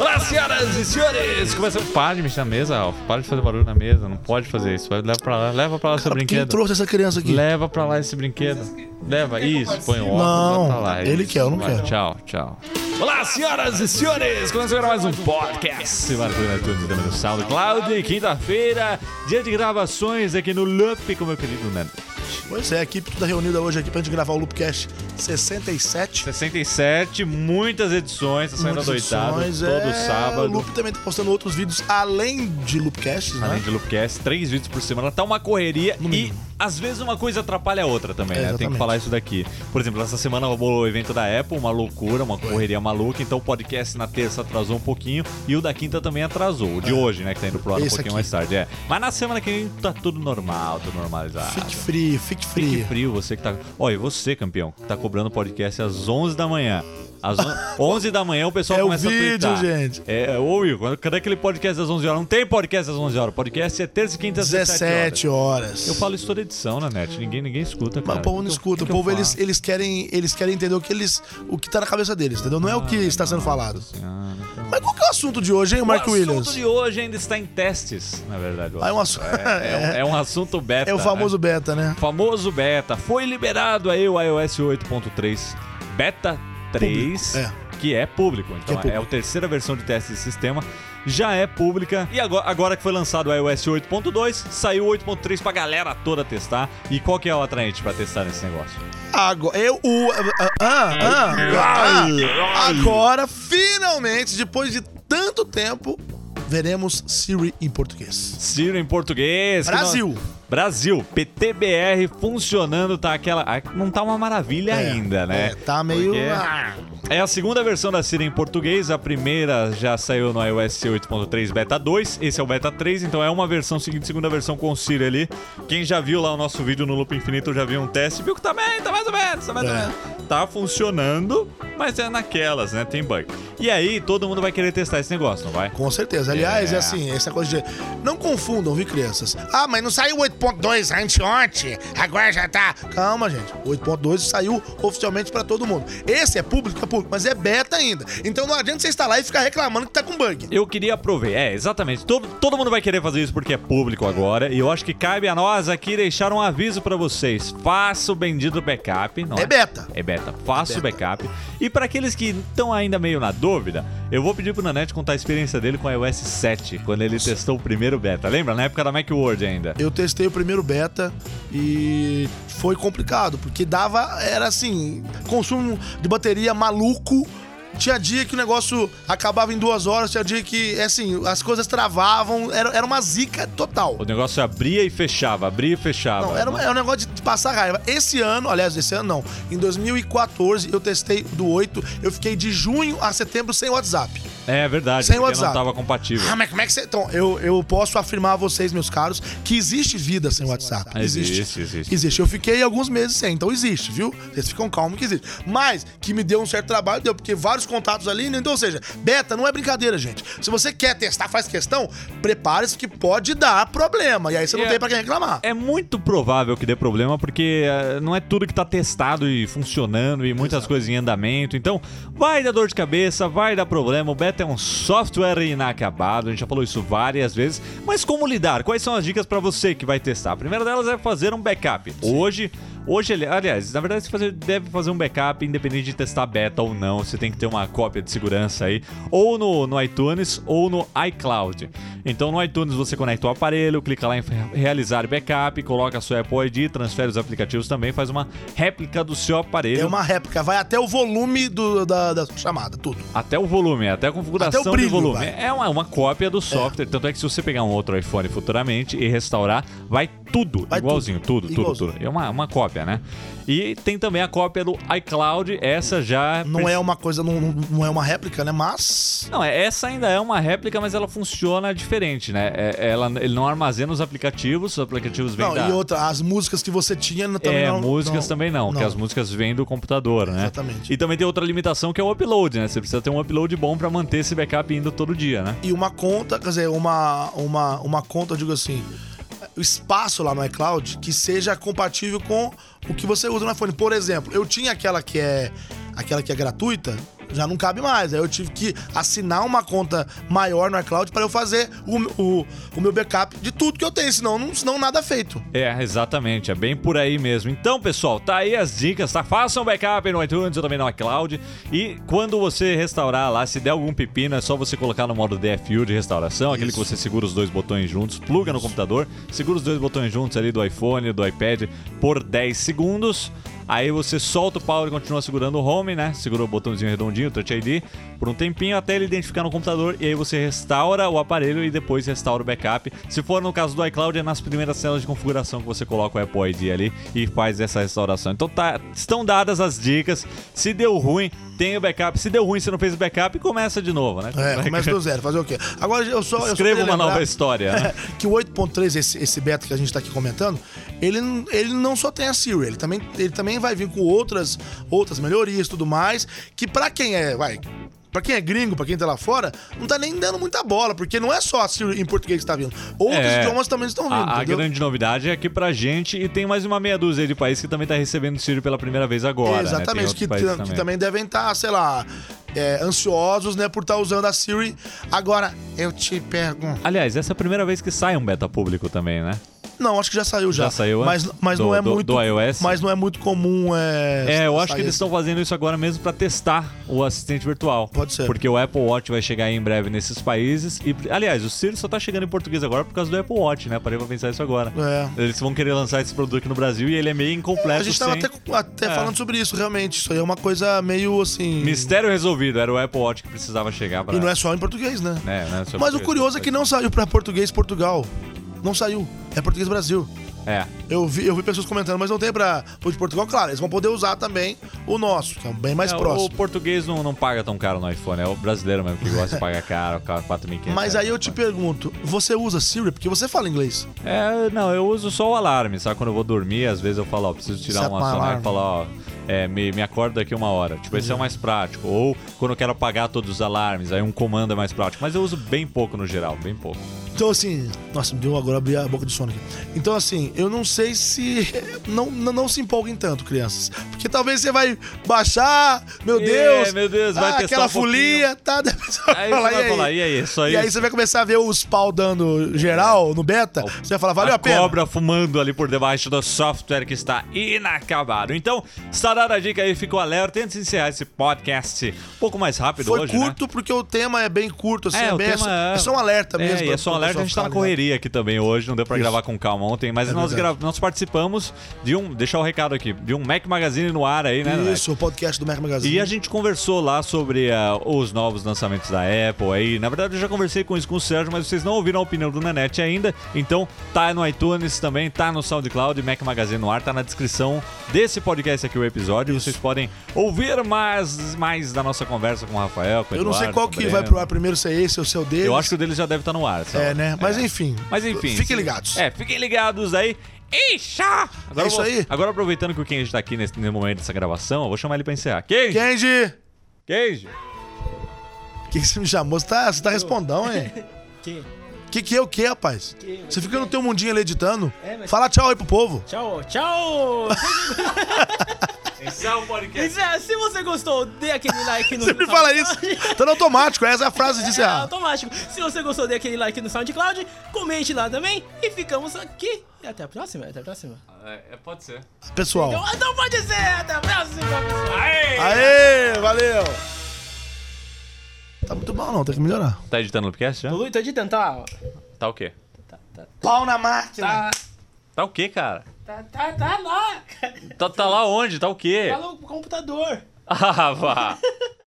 Olá, senhoras e senhores! Começa... Para de mexer na mesa, Alf. Para de fazer barulho na mesa. Não pode fazer isso. Vai, leva pra lá, leva pra lá seu Quem brinquedo. trouxe essa criança aqui? Leva pra lá esse brinquedo. Leva, isso, põe o óculos, Não, pra lá. ele isso. quer, eu não Vai, quero. Tchau, tchau. Olá, senhoras e senhores! Começa agora mais um podcast. Marcos na iTunes também no SoundCloud. Quinta-feira, dia de gravações aqui no Loop com meu querido Nando. Pois é, a equipe toda reunida hoje aqui pra gente gravar o Loopcast 67. 67, muitas edições, tá saindo adoitado todo é, sábado. O Loop também tá postando outros vídeos além de Loopcasts, Além né? de Loopcast, três vídeos por semana, tá uma correria No e. às vezes uma coisa atrapalha a outra também, É, né? Tem que falar isso daqui. Por exemplo, essa semana rolou o evento da Apple, uma loucura, uma correria maluca, então o podcast na terça atrasou um pouquinho e o da quinta também atrasou. O de hoje, né, que tá indo pro ar um É. Pouquinho aqui. mais tarde, é. Mas na semana que vem tá tudo normal, tudo normalizado. Fique frio, fique Fique frio. frio, você que tá. Olha, você, campeão, que tá cobrando podcast às 11 da manhã. Às on- 11 da manhã o pessoal É o começa a vídeo, tweetar. gente. É, ô Will, cadê aquele podcast às 11 horas? Não tem podcast às 11 horas. Podcast é terça e quinta às 17 horas. 17 horas. Eu falo isso toda edição na net. Ninguém, ninguém escuta, Mas cara. o povo não escuta. que O povo, eles, eles, querem, eles querem entender o que, eles, o que tá na cabeça deles, entendeu? Não é o que está sendo falado. Ah, então- Mas qual que é o assunto de hoje, hein, Mark o Williams? assunto de hoje ainda está em testes, na verdade. o Ah, é um É, é um- é um assunto beta. É o famoso né? beta, né? famoso beta. Foi liberado aí o iOS 8.3 Beta 3, Público, é. que é público. Então é público. é a terceira versão de teste desse sistema. Já é pública. E agora, agora que foi lançado o iOS 8.2, saiu o 8.3 pra galera toda testar. E qual que é o atraente pra testar nesse negócio? Agora, eu, o, ah, ah, ah, ah, agora, finalmente, depois de tanto tempo, veremos Siri em português. Ciro em português. que Brasil. Brasil, PTBR funcionando, tá aquela. ah, Não tá uma maravilha É, ainda, né? é, tá meio- Porque. É a segunda versão da Siri em português, a primeira já saiu no iOS 8.3 Beta 2, esse é o Beta 3, então é uma versão seguinte, segunda versão com Siri ali. Quem já viu lá o nosso vídeo no Loop Infinito já viu um teste, viu que tá bem, tá mais ou menos, tá mais ou É. menos. Tá funcionando, mas é naquelas, né? Tem bug. E aí, todo mundo vai querer testar esse negócio, não vai? Com certeza. Aliás, é, É. assim, essa coisa de. Não confundam, viu, crianças? Ah, mas não saiu 8.2 anteontem, agora já tá. Calma, gente. O 8.2 saiu oficialmente pra todo mundo. Esse é público, é público, mas é beta ainda. Então não adianta você instalar e ficar reclamando que tá com bug. Eu queria aproveitar, é, exatamente. Todo, todo mundo vai querer fazer isso porque é público agora. E eu acho que cabe a nós aqui deixar um aviso pra vocês. Faça o bendito backup. Não É beta. É beta. Faça É o beta. backup. E pra aqueles que estão ainda meio na dúvida, eu vou pedir pro Nanete contar a experiência dele com a iOS 7, quando ele testou o primeiro beta. Lembra? Na época da Macworld ainda. Eu testei o primeiro beta e foi complicado, porque dava, era assim, consumo de bateria maluco. Tinha dia que o negócio acabava em duas horas, tinha dia que, assim, as coisas travavam, era, era uma zica total. O negócio abria e fechava, abria e fechava. Não, era, uma- era um negócio de passar raiva. Esse ano, aliás, esse ano não. Em 2014, eu testei do 8, eu fiquei de junho a setembro sem WhatsApp. É verdade, Sem porque WhatsApp. não tava compatível. Ah, mas como é que você. Então, eu, eu posso afirmar a vocês, meus caros, que existe vida sem WhatsApp. Existe, existe. Existe. Eu fiquei alguns meses sem, então existe, viu? Vocês ficam calmos que existe. Mas que me deu um certo trabalho, deu, porque vários contatos ali, né? Então, ou seja, beta não é brincadeira, gente. Se você quer testar, faz questão, prepare-se que pode dar problema. E aí você não É. tem pra quem reclamar. É muito provável que dê problema, porque eh, não é tudo que tá testado e funcionando e muitas coisas em andamento. Então, vai dar dor de cabeça, vai dar problema. O beta é um software inacabado, a gente já falou isso várias vezes. Mas como lidar? Quais são as dicas pra você que vai testar? A primeira delas é fazer um backup. Hoje, hoje, ali- aliás, na verdade você fazer- deve fazer um backup independente de testar beta ou não. Você tem que ter uma cópia de segurança aí, ou no, no iTunes ou no iCloud. Então no iTunes você conecta o aparelho, clica lá em realizar backup, coloca a sua Apple ID, transfere os aplicativos também, faz uma réplica do seu aparelho. É uma réplica, vai até o volume do- da, da chamada, tudo. Até o volume, até a configuração Até o brilho, de volume. vai. É uma, uma cópia do software. Tanto é que se você pegar um outro iPhone futuramente e restaurar, vai tudo Vai igualzinho, tudo, tudo, Igualzinho. tudo. É uma, uma cópia, né? E tem também a cópia do iCloud, essa já. Não é uma coisa, não, não- não é uma réplica, né? Mas. Não, é- essa ainda é uma réplica, mas ela funciona diferente, né? É- ela, ele não armazena os aplicativos, os aplicativos vêm Não, da. e outra, as músicas que você tinha também é, não. músicas não- também não, porque as músicas vêm do computador, né? Exatamente. E também tem outra limitação que é o upload, né? Você precisa ter um upload bom pra manter esse backup indo todo dia, né? E uma conta, quer dizer, uma, uma, uma conta, eu digo assim, espaço lá no iCloud que seja compatível com o que você usa no iPhone. Por exemplo, eu tinha aquela que é aquela que é gratuita, já não cabe mais. Aí eu tive que assinar uma conta maior no iCloud para eu fazer o, o, o, meu backup de tudo que eu tenho, senão, não, senão nada feito. É, exatamente, é bem por aí mesmo. Então, pessoal, tá aí as dicas, tá? Façam backup no iTunes ou também no iCloud. E quando você restaurar lá, se der algum pepino, é só você colocar no modo DFU de restauração, aquele que você segura os dois botões juntos, pluga no computador, segura os dois botões juntos ali do iPhone, do iPad por 10 segundos. Aí você solta o power e continua segurando o home, né? Segura o botãozinho redondinho, o Touch ID, por um tempinho até ele identificar no computador e aí você restaura o aparelho e depois restaura o backup. Se for no caso do iCloud, é nas primeiras celas de configuração que você coloca o Apple ID ali e faz essa restauração. Então tá, estão dadas as dicas. Se deu ruim, tem o backup. Se deu ruim, você não fez o backup, começa de novo, né? É, começa do zero. Fazer o quê? Agora eu só. Escreva uma nova história. Né? que o 8.3, esse, esse beta que a gente tá aqui comentando, ele, ele não só tem a Siri, ele também, ele também vai vir com outras, outras melhorias e tudo mais. Que para quem é. Vai, Pra quem é gringo, pra quem tá lá fora, não tá nem dando muita bola, porque não é só a Siri em português que tá vindo. Outros é, idiomas também estão vindo. A, a grande novidade é aqui pra gente e tem mais uma meia dúzia de países que também tá recebendo Siri pela primeira vez agora. É, exatamente, né? que, também. que, também. devem estar, tá, sei lá, é, ansiosos, né, por estar tá usando a Siri. Agora, eu te pergunto. Aliás, essa é a primeira vez que sai um beta público também, né? Não, acho que já saiu já. Já saiu, mas, mas do, não é do, muito. Do iOS? Mas não é muito comum. É, é eu acho que eles estão fazendo isso agora mesmo para testar o assistente virtual. Pode ser. Porque o Apple Watch vai chegar em breve nesses países. E, aliás, o Siri só tá chegando em português agora por causa do Apple Watch, né? Parei pra pensar isso agora. É. Eles vão querer lançar esse produto aqui no Brasil e ele é meio incompleto. É, a gente tava sem... até, até é. falando sobre isso, realmente. Isso aí é uma coisa meio assim. Mistério resolvido. Era o Apple Watch que precisava chegar pra. E não é só em português, né? É, não é só Mas o curioso é que não saiu pra português Portugal. Não saiu. É português Brasil. É. Eu vi, eu vi pessoas comentando, mas não tem pra o de Portugal. Claro, eles vão poder usar também o nosso, que é bem mais é, próximo. O português não, não paga tão caro no iPhone, é o brasileiro mesmo que gosta de pagar caro, 4.500. Mas aí eu te pergunto, você usa Siri? Porque você fala inglês. É, não, eu uso só o alarme, sabe? Quando eu vou dormir, às vezes eu falo, ó, preciso tirar Set uma soneca e falar, ó, é, me, me acorda daqui uma hora. Tipo, esse é o mais prático. Ou quando eu quero apagar todos os alarmes, aí um comando é mais prático. Mas eu uso bem pouco no geral, bem pouco. Então, assim, nossa, me deu agora abrir a boca de sono aqui. Então, assim, eu não sei se. Não, não, não se empolguem tanto, crianças. Porque talvez você vai baixar, meu é, Deus. meu Deus, vai ah, testar aquela um folia, tá? Aí falar, vai e falar, e aí? Só e isso? aí você vai começar a ver os pau dando geral no beta. Você vai falar, valeu a, a pena. cobra fumando ali por debaixo do software que está inacabado. Então, está dada a dica aí, ficou alerta. Antes de encerrar esse podcast um pouco mais rápido Foi hoje, Foi curto né? porque o tema é bem curto, assim, é, é, bem, é, é, só um alerta mesmo. É, é só um alerta, a gente tá na correria aqui também hoje, não deu pra Isso. gravar com calma ontem, mas é nós, nós participamos de um, deixar o recado aqui, de um Mac Magazine no ar aí, né? Isso, o podcast do Mac Magazine. E a gente conversou lá sobre uh, os novos lançamentos da Apple aí. Na verdade, eu já conversei com isso com o Sérgio, mas vocês não ouviram a opinião do Nanete ainda. Então, tá no iTunes também, tá no SoundCloud, Mac Magazine no ar, tá na descrição desse podcast aqui o episódio. Isso. Vocês podem ouvir mais, mais da nossa conversa com o Rafael, com o Eu Eduardo, não sei qual que vai pro ar primeiro, se é esse ou se é o dele. Eu acho que o dele já deve estar tá no ar. Sabe? É, né? Mas é. enfim. Mas enfim. Fiquem ligados. É, fiquem ligados aí. Ixá! Agora é isso vou, aí. Agora aproveitando que o Kenji tá aqui nesse, nesse momento dessa gravação, eu vou chamar ele pra encerrar. Kenji! Kenji! Kenji! O que, você me chamou? Você tá, você tá respondão, hein? Que? Que que é o que, rapaz? Que, você fica no teu mundinho ali editando? É, mas... Fala tchau aí pro povo. Tchau, tchau! O podcast. Se você gostou, dê aquele like no Sempre fala isso. Tá no automático, essa é a frase de é, encerrar. É automático. Se você gostou, dê aquele like no SoundCloud, comente lá também e ficamos aqui. E até a próxima, até a próxima. É, pode ser. Pessoal. Então, então pode ser, até a próxima. Aê! Aê, valeu! Tá muito bom não, tem que melhorar. Tá editando o podcast já? Tô, tô editando, tá? Tá o quê? Tá, tá, Pau na máquina. tá, Tá o quê, cara? Tá, tá, tá lá. Tá, tá lá onde? Tá o quê? Tá no computador. Ah, vá.